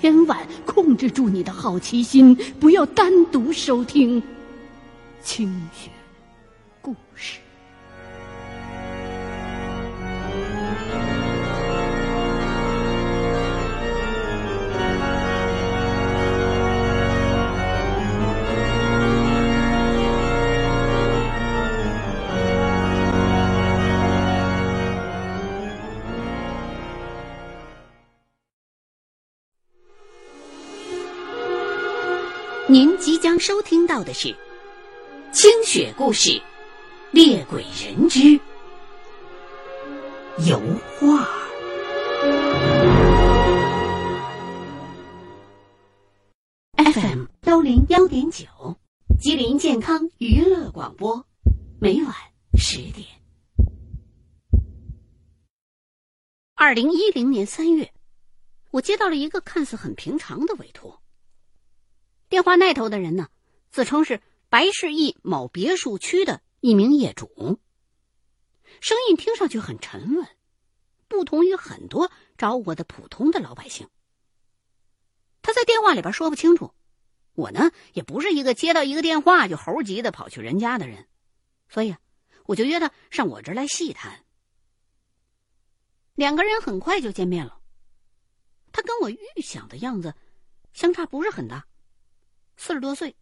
千万控制住你的好奇心，不要单独收听。清雪。您即将收听到的是《清雪故事·猎鬼人之油画》。FM 幺零幺点九，吉林健康娱乐广播，每晚十点。二零一零年三月，我接到了一个看似很平常的委托。电话那头的人呢，自称是白市驿某别墅区的一名业主。声音听上去很沉稳，不同于很多找我的普通的老百姓。他在电话里边说不清楚，我呢也不是一个接到一个电话就猴急的跑去人家的人，所以啊，我就约他上我这儿来细谈。两个人很快就见面了，他跟我预想的样子相差不是很大。四十多岁，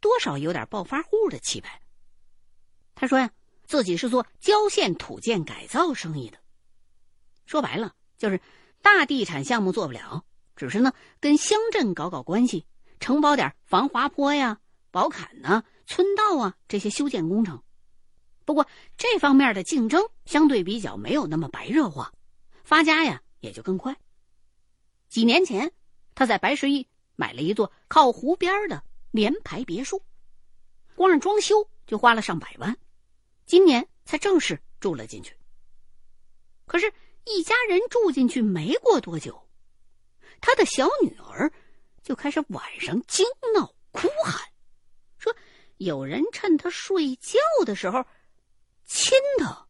多少有点暴发户的气派。他说呀，自己是做郊县土建改造生意的，说白了就是大地产项目做不了，只是呢跟乡镇搞搞关系，承包点防滑坡呀、保坎呐、村道啊这些修建工程。不过这方面的竞争相对比较没有那么白热化，发家呀也就更快。几年前，他在白石驿。买了一座靠湖边的联排别墅，光是装修就花了上百万，今年才正式住了进去。可是，一家人住进去没过多久，他的小女儿就开始晚上惊闹哭喊，说有人趁他睡觉的时候亲他、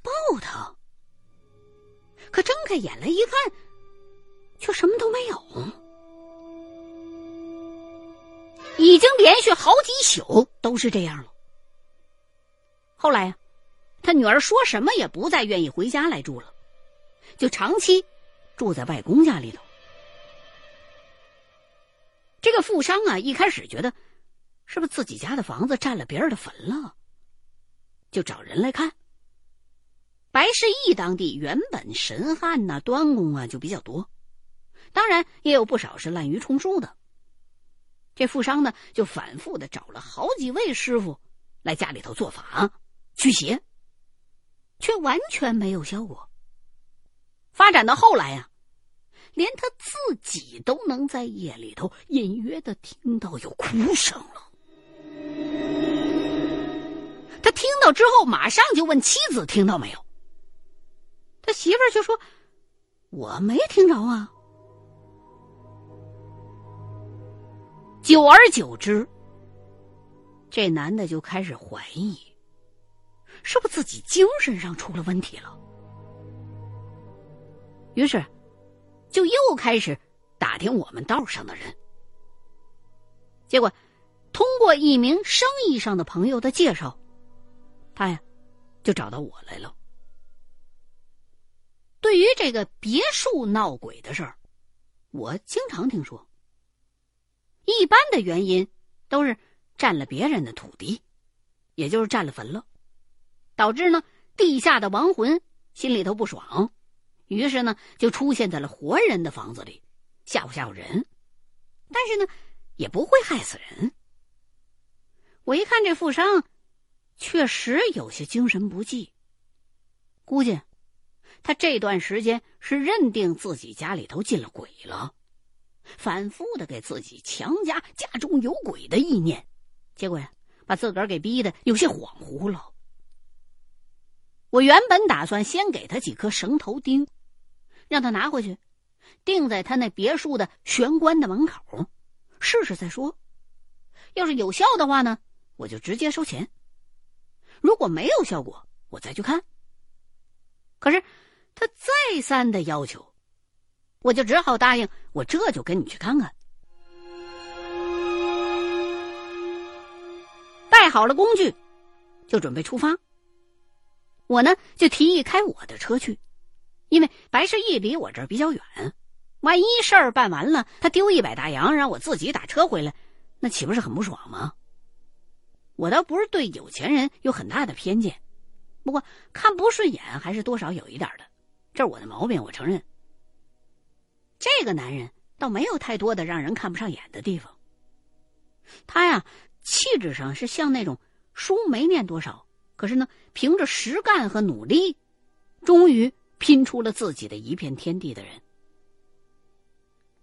抱他。可睁开眼来一看，却什么都没有。已经连续好几宿都是这样了。后来呀，他女儿说什么也不再愿意回家来住了，就长期住在外公家里头。这个富商啊，一开始觉得是不是自己家的房子占了别人的坟了，就找人来看。白市驿当地原本神汉呐、端公啊就比较多，当然也有不少是滥竽充数的。这富商呢，就反复的找了好几位师傅来家里头做法驱邪，却完全没有效果。发展到后来呀、连他自己都能在夜里头隐约的听到有哭声了。他听到之后，马上就问妻子听到没有。他媳妇儿就说：“我没听着啊。”久而久之，这男的就开始怀疑，是不是自己精神上出了问题了？于是，就又开始打听我们道上的人。结果，通过一名生意上的朋友的介绍，他呀，就找到我来了。对于这个别墅闹鬼的事儿，我经常听说。一般的原因都是占了别人的土地，也就是占了坟了，导致呢地下的亡魂心里头不爽，于是呢就出现在了活人的房子里，吓唬吓唬人，但是呢也不会害死人。我一看这富商，确实有些精神不济，估计他这段时间是认定自己家里头进了鬼了。反复的给自己强加家中有鬼的意念，结果呀，把自个儿给逼得有些恍惚了。我原本打算先给他几颗绳头钉，让他拿回去，钉在他那别墅的玄关的门口，试试再说。要是有效的话呢，我就直接收钱；如果没有效果，我再去看。可是他再三的要求，我就只好答应，我这就跟你去看看。带好了工具，就准备出发。我呢就提议开我的车去，因为白事义离我这儿比较远，万一事儿办完了，他丢一百大洋让我自己打车回来，那岂不是很不爽吗？我倒不是对有钱人有很大的偏见，不过看不顺眼还是多少有一点的，这是我的毛病，我承认。这个男人倒没有太多的让人看不上眼的地方，他呀。气质上是像那种书没念多少，可是呢，凭着实干和努力，终于拼出了自己的一片天地的人。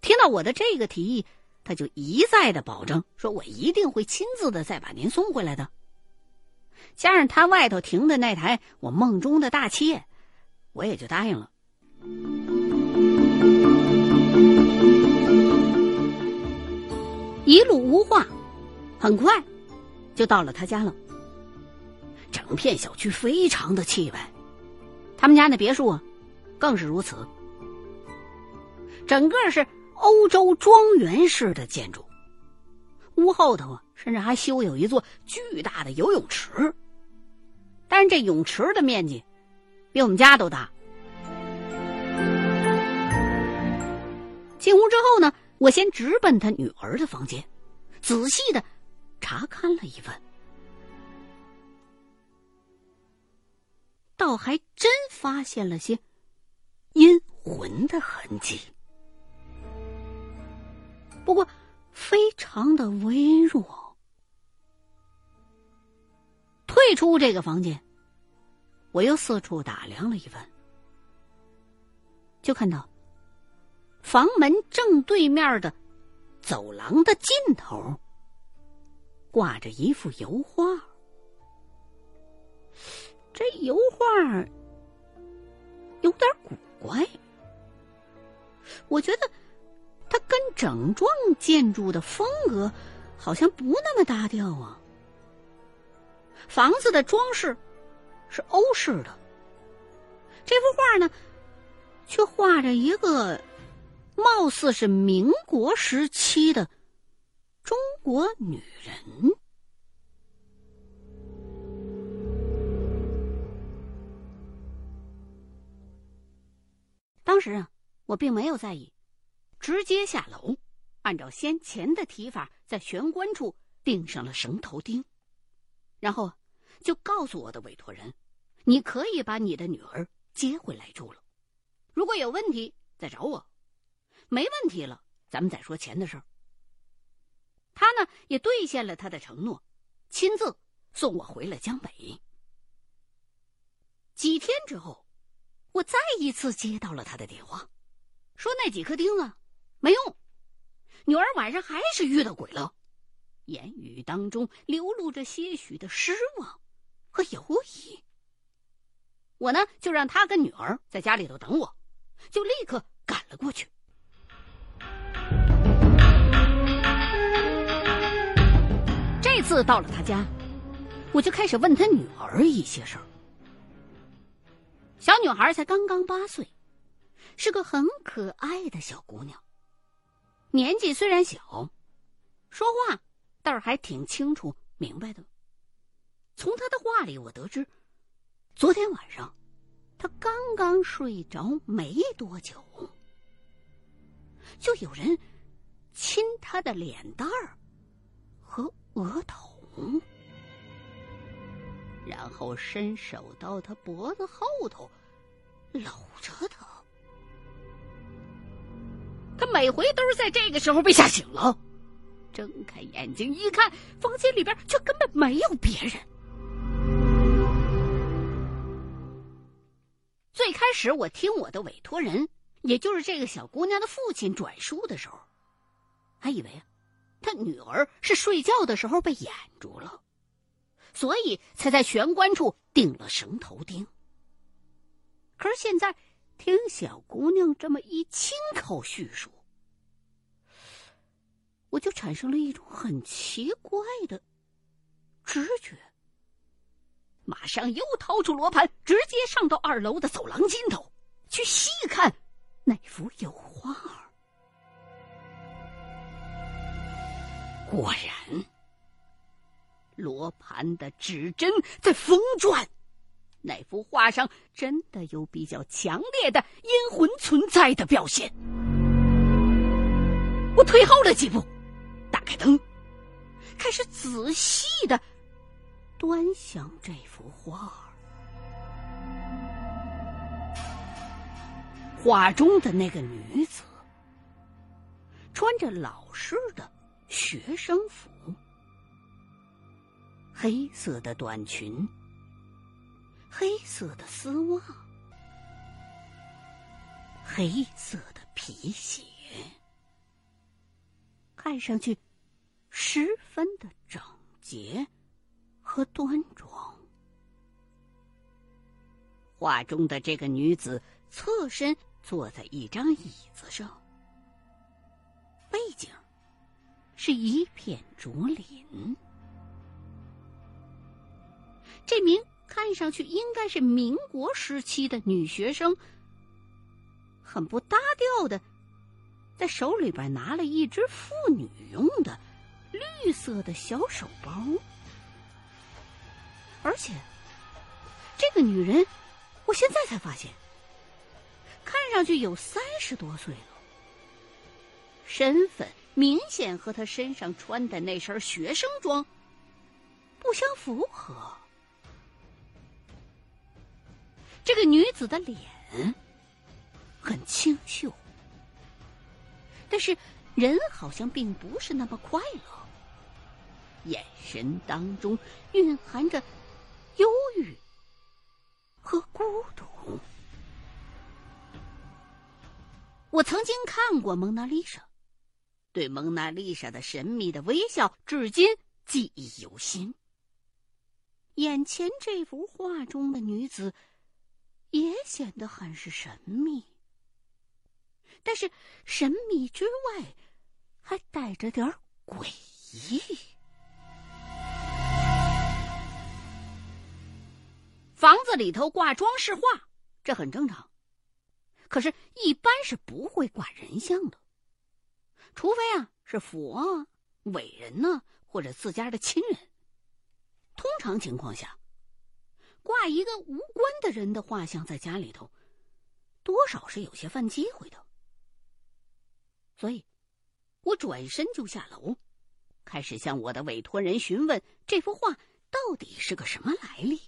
听到我的这个提议，他就一再的保证说：“我一定会亲自的再把您送回来的。”加上他外头停的那台我梦中的大切，我也就答应了。一路无话。很快，就到了他家了。整片小区非常的气派，他们家那别墅啊，更是如此。整个是欧洲庄园式的建筑，屋后头啊，甚至还修有一座巨大的游泳池。但是这泳池的面积比我们家都大。进屋之后呢，我先直奔他女儿的房间，仔细的。查看了一番，倒还真发现了些阴魂的痕迹，不过非常的微弱。退出这个房间，我又四处打量了一番，就看到房门正对面的走廊的尽头。挂着一幅油画，这油画有点古怪。我觉得它跟整幢建筑的风格好像不那么搭调啊。房子的装饰是欧式的，这幅画呢，却画着一个貌似是民国时期的。中国女人。当时啊，我并没有在意，直接下楼，按照先前的提法，在玄关处钉上了绳头钉，然后就告诉我的委托人：“你可以把你的女儿接回来住了，如果有问题再找我，没问题了，咱们再说钱的事儿。”他呢也兑现了他的承诺，亲自送我回了江北。几天之后，我再一次接到了他的电话，说那几颗钉子没用，女儿晚上还是遇到鬼了，言语当中流露着些许的失望和犹疑。我呢就让他跟女儿在家里头等我，就立刻赶了过去。次到了他家，我就开始问他女儿一些事儿。小女孩才刚刚八岁，是个很可爱的小姑娘。年纪虽然小，说话倒是还挺清楚明白的。从她的话里，我得知，昨天晚上她刚刚睡着没多久，就有人亲她的脸蛋儿和。额头，然后伸手到他脖子后头，搂着他。他每回都是在这个时候被吓醒了，睁开眼睛一看，房间里边却根本没有别人。最开始我听我的委托人，也就是这个小姑娘的父亲转述的时候，还以为啊。他女儿是睡觉的时候被掩住了，所以才在玄关处钉了绳头钉。可是现在听小姑娘这么一亲口叙述，我就产生了一种很奇怪的直觉，马上又掏出罗盘，直接上到二楼的走廊尽头，去细看那幅油画。果然，罗盘的指针在疯转，那幅画上真的有比较强烈的阴魂存在的表现。我退后了几步，打开灯，开始仔细的端详这幅画。画中的那个女子，穿着老式的。学生服，黑色的短裙，黑色的丝袜，黑色的皮鞋，看上去十分的整洁。和端庄。画中的这个女子侧身坐在一张椅子上，背景。是一片竹林。这名看上去应该是民国时期的女学生，很不搭调的，在手里边拿了一只妇女用的绿色的小手包，而且这个女人，我现在才发现，看上去有三十多岁了，身份。明显和他身上穿的那身学生装不相符合。这个女子的脸很清秀，但是人好像并不是那么快乐，眼神当中蕴含着忧郁和孤独。我曾经看过《蒙娜丽莎》。对蒙娜丽莎的神秘的微笑，至今记忆犹新。眼前这幅画中的女子，也显得很是神秘。但是神秘之外，还带着点诡异。房子里头挂装饰画，这很正常。可是，一般是不会挂人像的。除非啊是佛、伟人呢，或者自家的亲人。通常情况下，挂一个无关的人的画像在家里头，多少是有些犯忌讳的。所以，我转身就下楼，开始向我的委托人询问这幅画到底是个什么来历。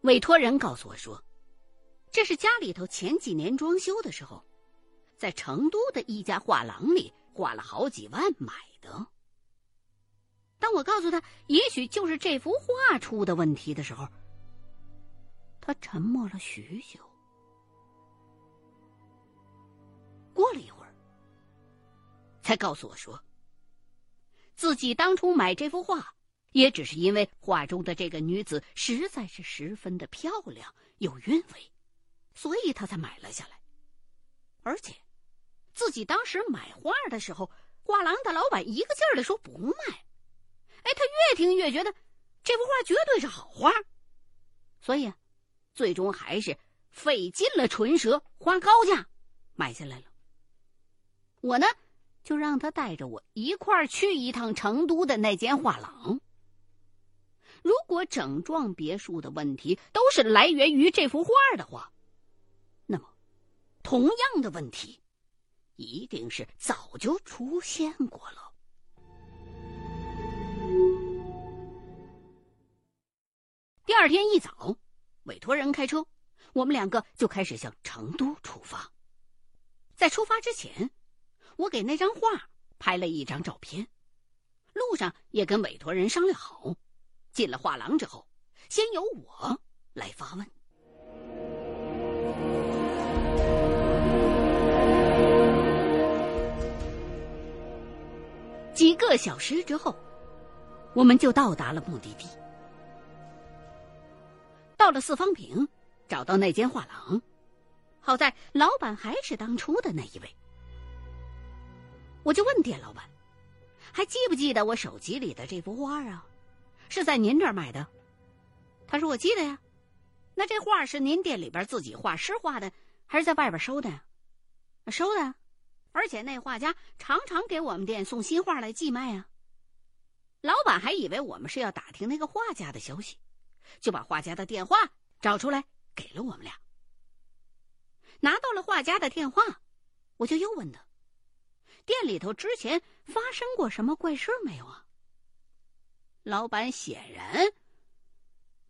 委托人告诉我说。这是家里头前几年装修的时候，在成都的一家画廊里花了好几万买的。当我告诉他也许就是这幅画出的问题的时候，他沉默了许久。过了一会儿，才告诉我说，自己当初买这幅画，也只是因为画中的这个女子实在是十分的漂亮，有韵味。所以他才买了下来，而且自己当时买画的时候，画廊的老板一个劲儿的说不卖。哎，他越听越觉得这幅画绝对是好画，所以啊最终还是费尽了唇舌，花高价买下来了。我呢，就让他带着我一块儿去一趟成都的那间画廊。如果整幢别墅的问题都是来源于这幅画的话，同样的问题，一定是早就出现过了。第二天一早，委托人开车，我们两个就开始向成都出发。在出发之前，我给那张画拍了一张照片。路上也跟委托人商量好，进了画廊之后，先由我来发问。几个小时之后，我们就到达了目的地。到了四方坪，找到那间画廊，好在老板还是当初的那一位。我就问店老板：“还记不记得我手机里的这幅画啊？是在您这儿买的？”他说：“我记得呀，那这画是您店里边自己画师画的，还是在外边收的呀？收的，而且那画家常常给我们店送新画来寄卖啊。老板还以为我们是要打听那个画家的消息，就把画家的电话找出来给了我们俩。拿到了画家的电话，我就又问他：“店里头之前发生过什么怪事没有啊？”老板显然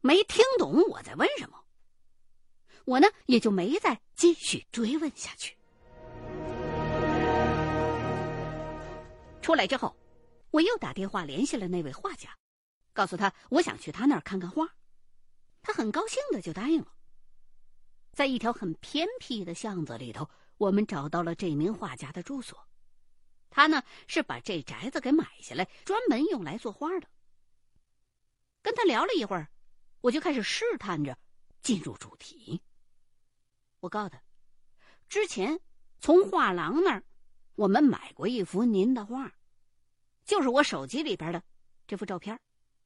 没听懂我在问什么，我呢也就没再继续追问下去。出来之后。我又打电话联系了那位画家，告诉他我想去他那儿看看画，他很高兴的就答应了。在一条很偏僻的巷子里头，我们找到了这名画家的住所。他呢是把这宅子给买下来，专门用来做画的。跟他聊了一会儿，我就开始试探着进入主题。我告诉他，之前从画廊那儿我们买过一幅您的画。就是我手机里边的这幅照片，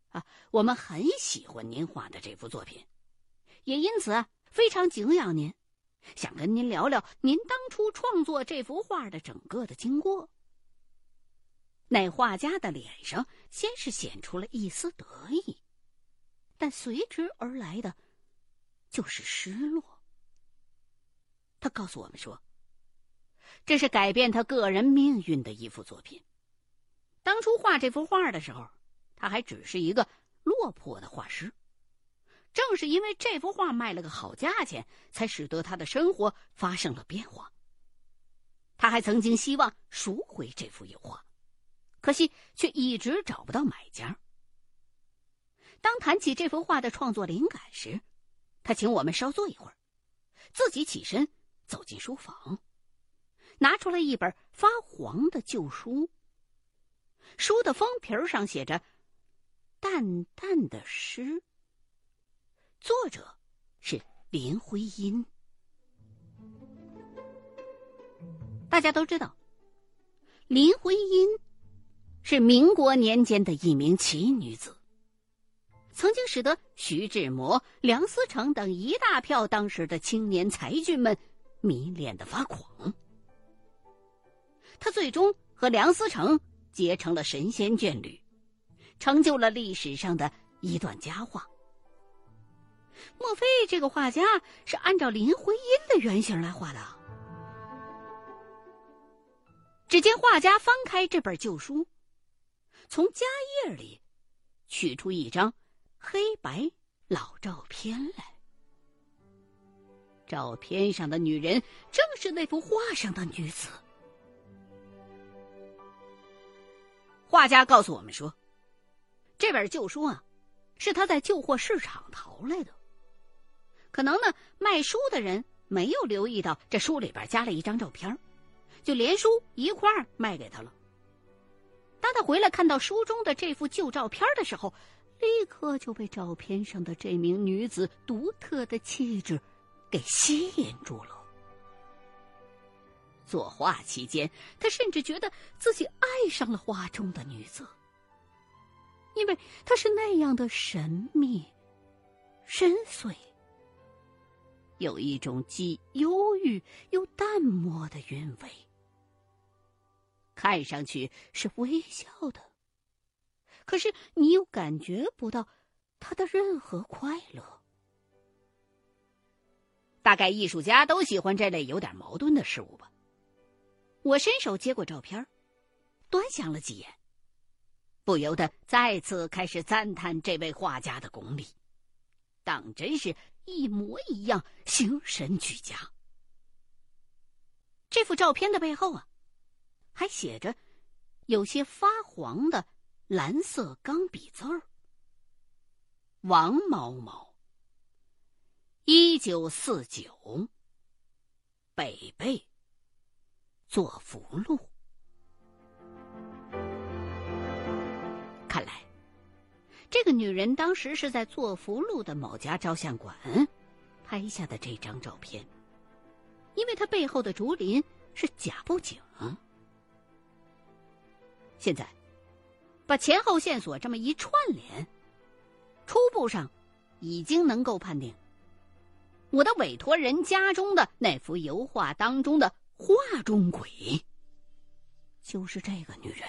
啊，我们很喜欢您画的这幅作品，也因此非常敬仰您，想跟您聊聊您当初创作这幅画的整个的经过。那画家的脸上先是显出了一丝得意，但随之而来的就是失落。他告诉我们说，这是改变他个人命运的一幅作品。当初画这幅画的时候，他还只是一个落魄的画师。正是因为这幅画卖了个好价钱，才使得他的生活发生了变化。他还曾经希望赎回这幅油画，可惜却一直找不到买家。当谈起这幅画的创作灵感时，他请我们稍坐一会儿，自己起身走进书房，拿出了一本发黄的旧书。书的封皮上写着“淡淡的诗”，作者是林徽因。大家都知道，林徽因是民国年间的一名奇女子，曾经使得徐志摩、梁思成等一大票当时的青年才俊们迷恋的发狂。他最终和梁思成。结成了神仙眷侣，成就了历史上的一段佳话。莫非这个画家是按照林徽因的原型来画的？只见画家翻开这本旧书，从夹页里取出一张黑白老照片来。照片上的女人正是那幅画上的女子。画家告诉我们说，这本旧书啊，是他在旧货市场淘来的。可能呢，卖书的人没有留意到这书里边加了一张照片，就连书一块儿卖给他了。当他回来看到书中的这幅旧照片的时候，立刻就被照片上的这名女子独特的气质给吸引住了。作画期间，他甚至觉得自己爱上了画中的女子，因为她是那样的神秘、深邃，有一种既忧郁又淡漠的韵味。看上去是微笑的，可是你又感觉不到她的任何快乐。大概艺术家都喜欢这类有点矛盾的事物吧。我伸手接过照片，端详了几眼，不由得再次开始赞叹这位画家的功力，当真是一模一样，形神俱佳。这幅照片的背后啊，还写着有些发黄的蓝色钢笔字儿：“王某某，一九四九，北碚。”做福禄，看来这个女人当时是在做福禄的某家照相馆拍下的这张照片，因为她背后的竹林是假布景。现在把前后线索这么一串联，初步上已经能够判定，我的委托人家中的那幅油画当中的画中鬼，就是这个女人。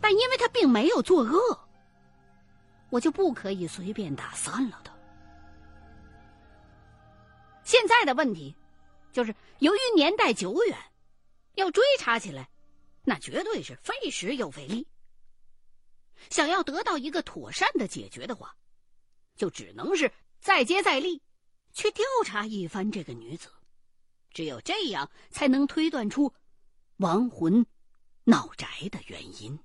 但因为她并没有作恶，我就不可以随便打散了她。现在的问题，就是由于年代久远，要追查起来，那绝对是费时又费力。想要得到一个妥善的解决的话，就只能是再接再厉，去调查一番这个女子。只有这样，才能推断出亡魂闹宅的原因。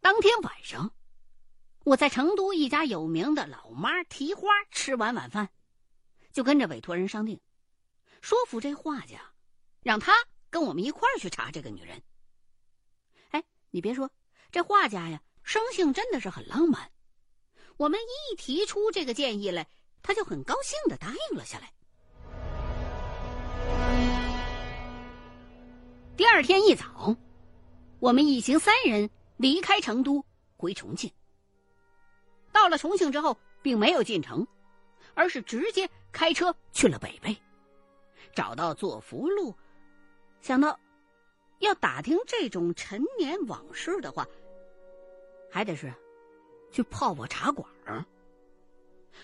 当天晚上，我在成都一家有名的老妈蹄花吃完晚饭。就跟着委托人商定，说服这画家，让他跟我们一块儿去查这个女人。你别说，这画家呀，生性真的是很浪漫。我们一提出这个建议来，他就很高兴的答应了下来。第二天一早，我们一行三人离开成都，回重庆。到了重庆之后，并没有进城。而是直接开车去了北碚，找到坐福路，想到要打听这种陈年往事的话，还得是去泡泡茶馆，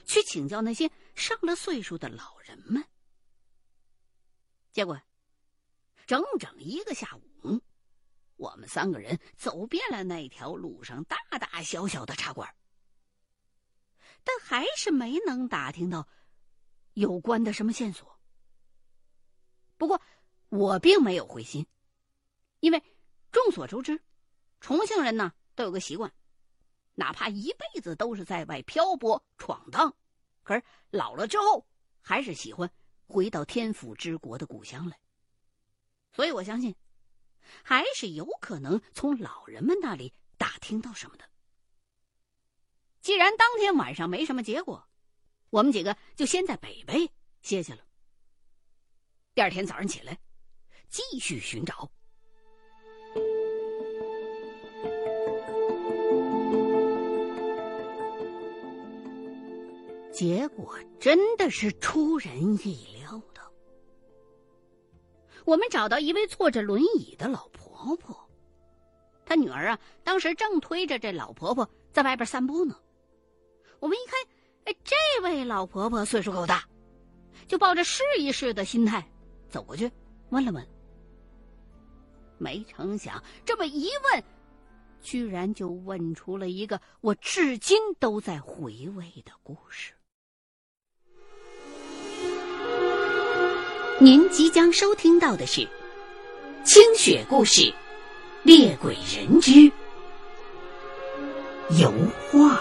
去请教那些上了岁数的老人们。结果，整整一个下午，我们三个人走遍了那条路上大大小小的茶馆。但还是没能打听到有关的什么线索。不过我并没有灰心，因为众所周知，重庆人呢都有个习惯，哪怕一辈子都是在外漂泊闯荡，可是老了之后还是喜欢回到天府之国的故乡来。所以我相信，还是有可能从老人们那里打听到什么的。既然当天晚上没什么结果，我们几个就先在北碚歇歇了。第二天早上起来，继续寻找。结果真的是出人意料的，我们找到一位坐着轮椅的老婆婆，她女儿啊，当时正推着这老婆婆在外边散步呢。我们一看，哎，这位老婆婆岁数够大，就抱着试一试的心态走过去问了问。没成想，这么一问，居然就问出了一个我至今都在回味的故事。您即将收听到的是《清雪故事》，猎鬼人之油画。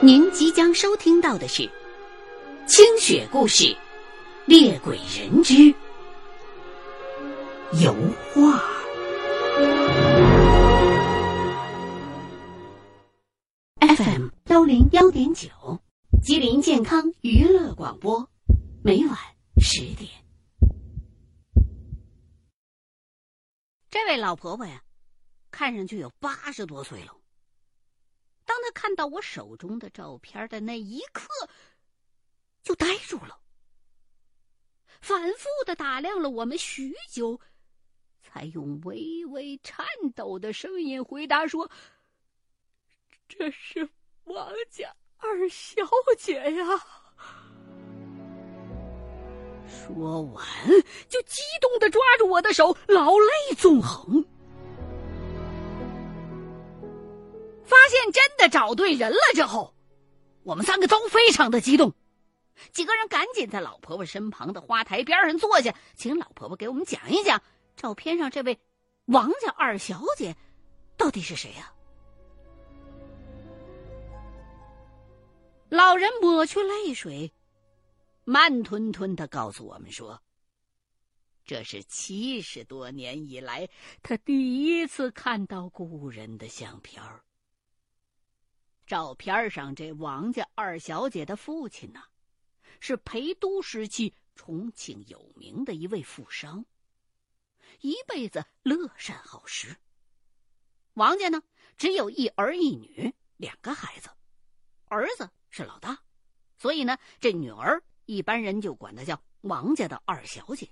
您即将收听到的是《清雪故事》，猎鬼人之油画。幺零幺点九，吉林健康娱乐广播，每晚十点。这位老婆婆呀，看上去有八十多岁了。当她看到我手中的照片的那一刻，就呆住了，反复的打量了我们许久，才用微微颤抖的声音回答说：“这是王家二小姐呀。”说完，就激动的抓住我的手，老泪纵横。发现真的找对人了之后，我们三个都非常的激动，几个人赶紧在老婆婆身旁的花台边上坐下，请老婆婆给我们讲一讲照片上这位王家二小姐到底是谁呀？老人抹去泪水，慢吞吞的告诉我们说：“这是七十多年以来他第一次看到故人的相片儿。”照片上这王家二小姐的父亲呢，是陪都时期重庆有名的一位富商，一辈子乐善好施。王家呢，只有一儿一女两个孩子，儿子是老大，所以呢，这女儿一般人就管她叫王家的二小姐。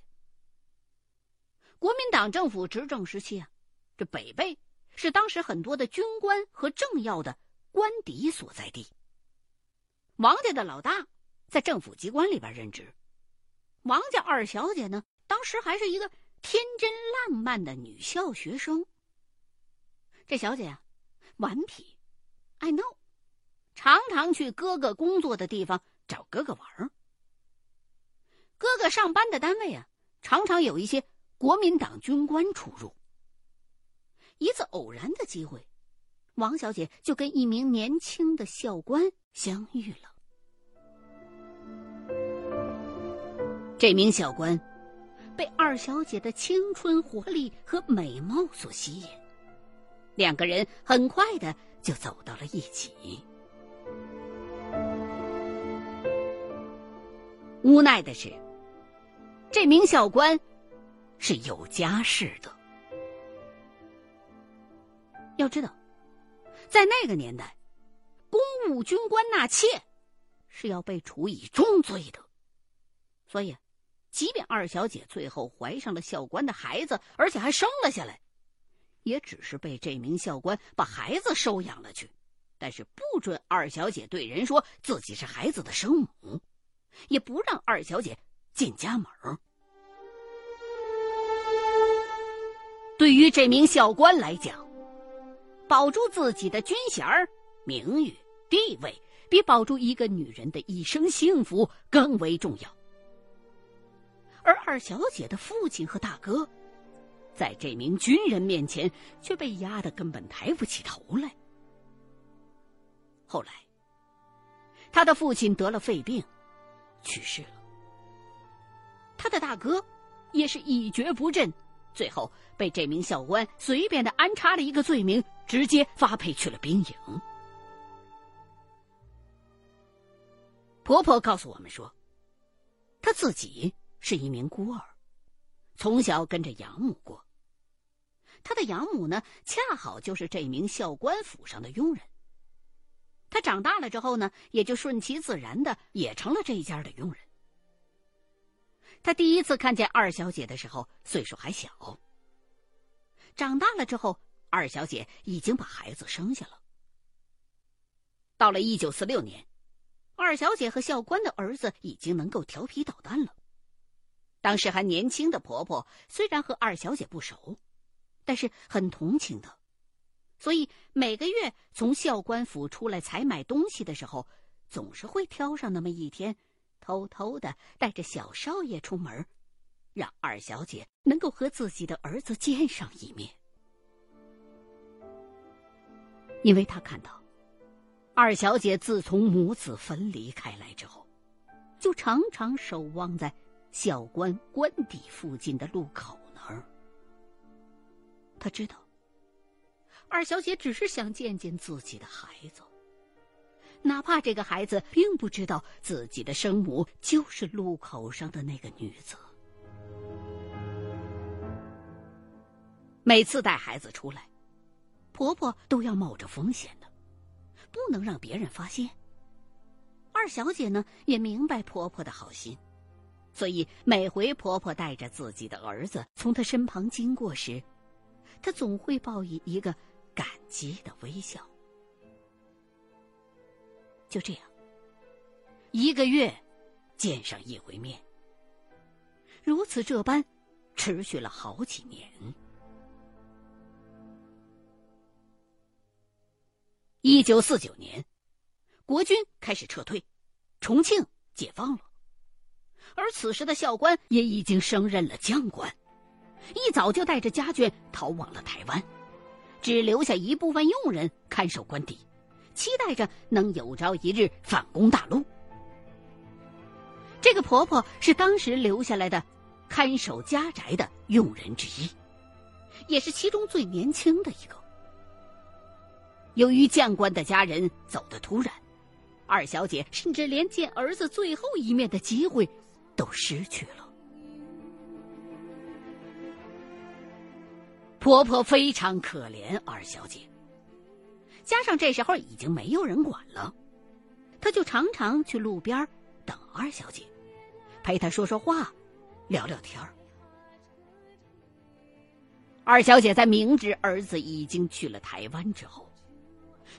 国民党政府执政时期啊，这北碚是当时很多的军官和政要的。官邸所在地。王家的老大在政府机关里边任职，王家二小姐呢，当时还是一个天真烂漫的女校学生。这小姐啊，顽皮，爱闹，常常去哥哥工作的地方找哥哥玩。哥哥上班的单位啊，常常有一些国民党军官出入。一次偶然的机会。王小姐就跟一名年轻的校官相遇了。这名校官被二小姐的青春活力和美貌所吸引，两个人很快的就走到了一起。无奈的是，这名校官是有家室的。要知道。在那个年代，公务军官纳妾是要被处以重罪的，所以，即便二小姐最后怀上了校官的孩子，而且还生了下来，也只是被这名校官把孩子收养了去，但是不准二小姐对人说自己是孩子的生母，也不让二小姐进家门。对于这名校官来讲，保住自己的军衔、名誉、地位，比保住一个女人的一生幸福更为重要。而二小姐的父亲和大哥，在这名军人面前却被压得根本抬不起头来。后来，他的父亲得了肺病，去世了。他的大哥也是一蹶不振。最后被这名校官随便的安插了一个罪名，直接发配去了兵营。婆婆告诉我们说，她自己是一名孤儿，从小跟着养母过。她的养母呢，恰好就是这名校官府上的佣人。他长大了之后呢，也就顺其自然的也成了这一家的佣人。他第一次看见二小姐的时候，岁数还小。长大了之后，二小姐已经把孩子生下了。到了一九四六年，二小姐和校官的儿子已经能够调皮捣蛋了。当时还年轻的婆婆虽然和二小姐不熟，但是很同情她，所以每个月从校官府出来采买东西的时候，总是会挑上那么一天。偷偷的带着小少爷出门，让二小姐能够和自己的儿子见上一面。因为他看到，二小姐自从母子分离开来之后，就常常守望在校官官邸附近的路口那儿。他知道，二小姐只是想见见自己的孩子。哪怕这个孩子并不知道自己的生母就是路口上的那个女子，每次带孩子出来，婆婆都要冒着风险的，不能让别人发现。二小姐呢也明白婆婆的好心，所以每回婆婆带着自己的儿子从她身旁经过时，她总会报以一个感激的微笑。就这样，一个月见上一回面。如此这般，持续了好几年。一九四九年，国军开始撤退，重庆解放了。而此时的校官也已经升任了将官，一早就带着家眷逃往了台湾，只留下一部分佣人看守官邸。期待着能有朝一日反攻大陆。这个婆婆是当时留下来的看守家宅的佣人之一，也是其中最年轻的一个。由于将官的家人走得突然，二小姐甚至连见儿子最后一面的机会都失去了。婆婆非常可怜二小姐，加上这时候已经没有人管了，她就常常去路边等二小姐，陪她说说话，聊聊天。二小姐在明知儿子已经去了台湾之后，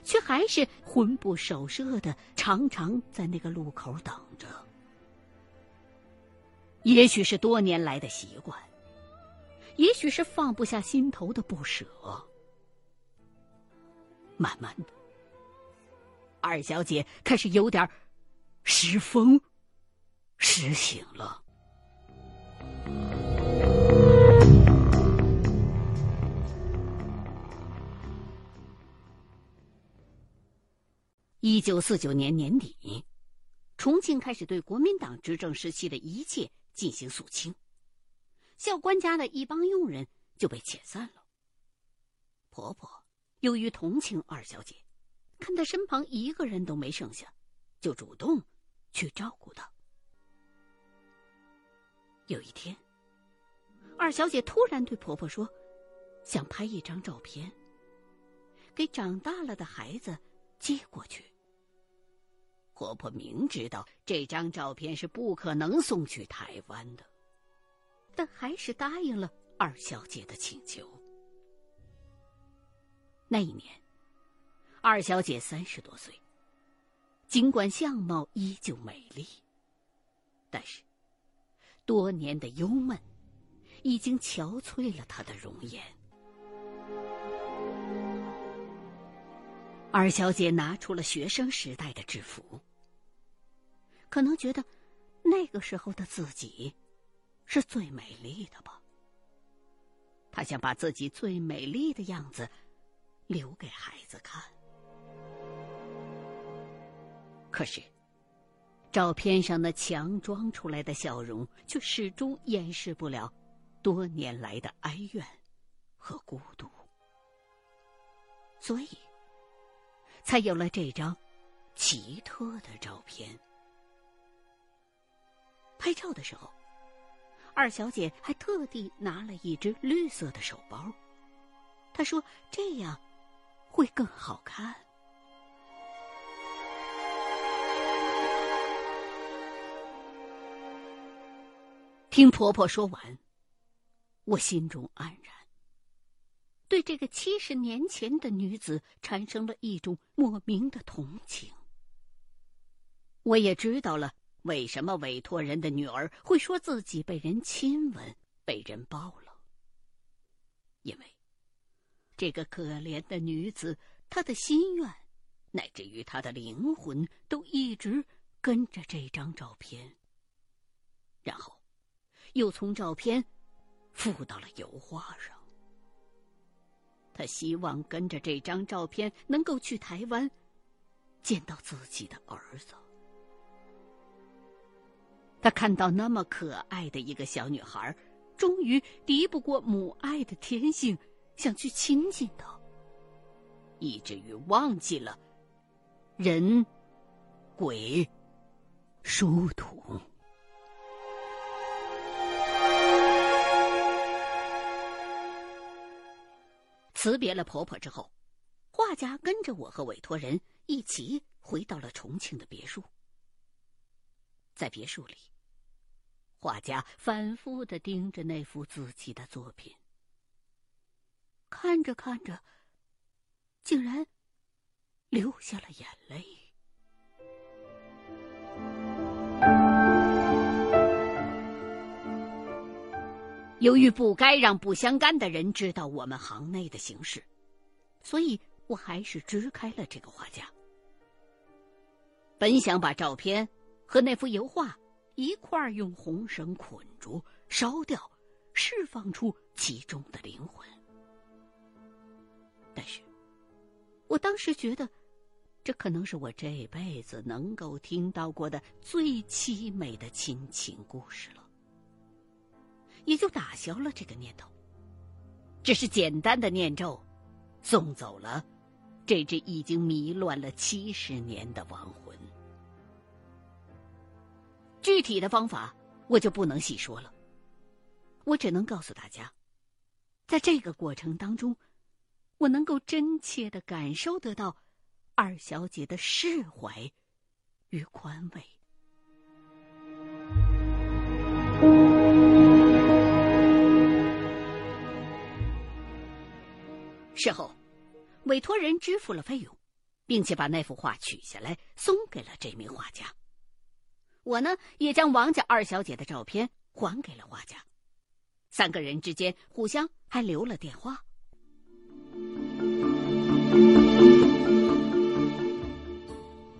却还是魂不守舍的，常常在那个路口等着。也许是多年来的习惯，也许是放不下心头的不舍。慢慢的，二小姐开始有点失疯、失醒了。一九四九年年底，重庆开始对国民党执政时期的一切进行肃清，校官家的一帮佣人就被遣散了。婆婆由于同情二小姐，看她身旁一个人都没剩下，就主动去照顾她。有一天，二小姐突然对婆婆说：“想拍一张照片，给长大了的孩子。”寄过去。婆婆明知道这张照片是不可能送去台湾的，但还是答应了二小姐的请求。那一年，二小姐三十多岁，尽管相貌依旧美丽，但是多年的忧闷已经憔悴了她的容颜。二小姐拿出了学生时代的制服，可能觉得那个时候的自己是最美丽的吧。她想把自己最美丽的样子留给孩子看。可是，照片上那强装出来的笑容，却始终掩饰不了多年来的哀怨和孤独。所以。才有了这张奇特的照片。拍照的时候，二小姐还特地拿了一只绿色的手包。她说：“这样会更好看。”听婆婆说完，我心中黯然。对这个七十年前的女子产生了一种莫名的同情。我也知道了为什么委托人的女儿会说自己被人亲吻、被人抱了。因为这个可怜的女子，她的心愿，乃至于她的灵魂，都一直跟着这张照片。然后，又从照片附到了油画上。他希望跟着这张照片能够去台湾，见到自己的儿子。他看到那么可爱的一个小女孩，终于敌不过母爱的天性，想去亲近她，以至于忘记了人、鬼、殊途。辞别了婆婆之后，画家跟着我和委托人一起回到了重庆的别墅。在别墅里，画家反复的盯着那幅自己的作品，看着看着，竟然流下了眼泪。由于不该让不相干的人知道我们行内的形势，所以我还是支开了这个画家。本想把照片和那幅油画一块儿用红绳捆住烧掉，释放出其中的灵魂。但是，我当时觉得，这可能是我这辈子能够听到过的最凄美的亲情故事了。也就打消了这个念头。只是简单的念咒，送走了这只已经迷乱了七十年的亡魂。具体的方法我就不能细说了，我只能告诉大家，在这个过程当中，我能够真切的感受得到二小姐的释怀与宽慰。事后，委托人支付了费用，并且把那幅画取下来送给了这名画家。我呢，也将王家二小姐的照片还给了画家。三个人之间互相还留了电话。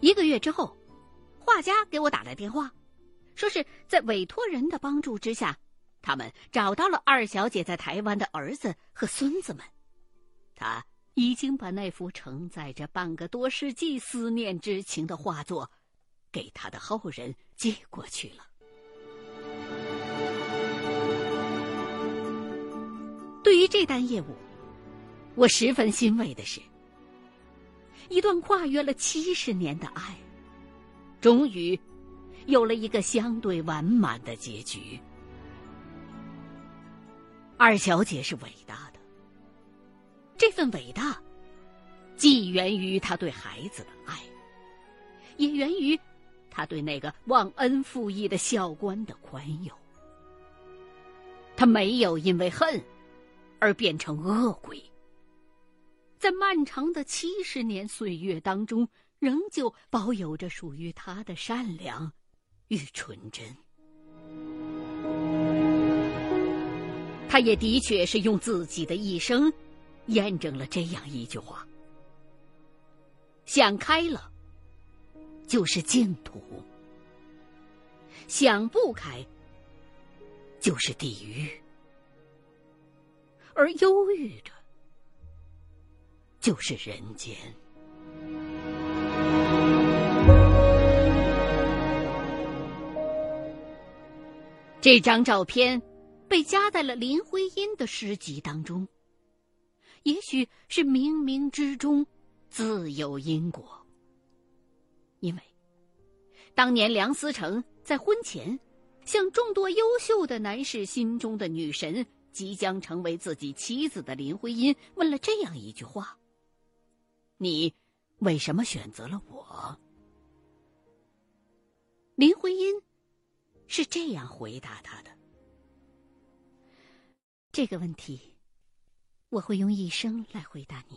一个月之后，画家给我打来电话，说是在委托人的帮助之下，他们找到了二小姐在台湾的儿子和孙子们。他已经把那幅承载着半个多世纪思念之情的画作，给他的后人寄过去了。对于这单业务，我十分欣慰的是，一段跨越了七十年的爱，终于有了一个相对完满的结局。二小姐是伟大的。这份伟大，既源于她对孩子的爱，也源于他对那个忘恩负义的校官的宽宥。他没有因为恨而变成恶鬼，在漫长的七十年岁月当中，仍旧保有着属于他的善良与纯真。他也的确是用自己的一生。验证了这样一句话：想开了，就是净土；想不开，就是地狱；而忧郁着，就是人间。这张照片被夹在了林徽因的诗集当中。也许是冥冥之中自有因果，因为当年梁思成在婚前向众多优秀的男士心中的女神、即将成为自己妻子的林徽因问了这样一句话：“你为什么选择了我？”林徽因是这样回答他的：“这个问题。”我会用一生来回答你。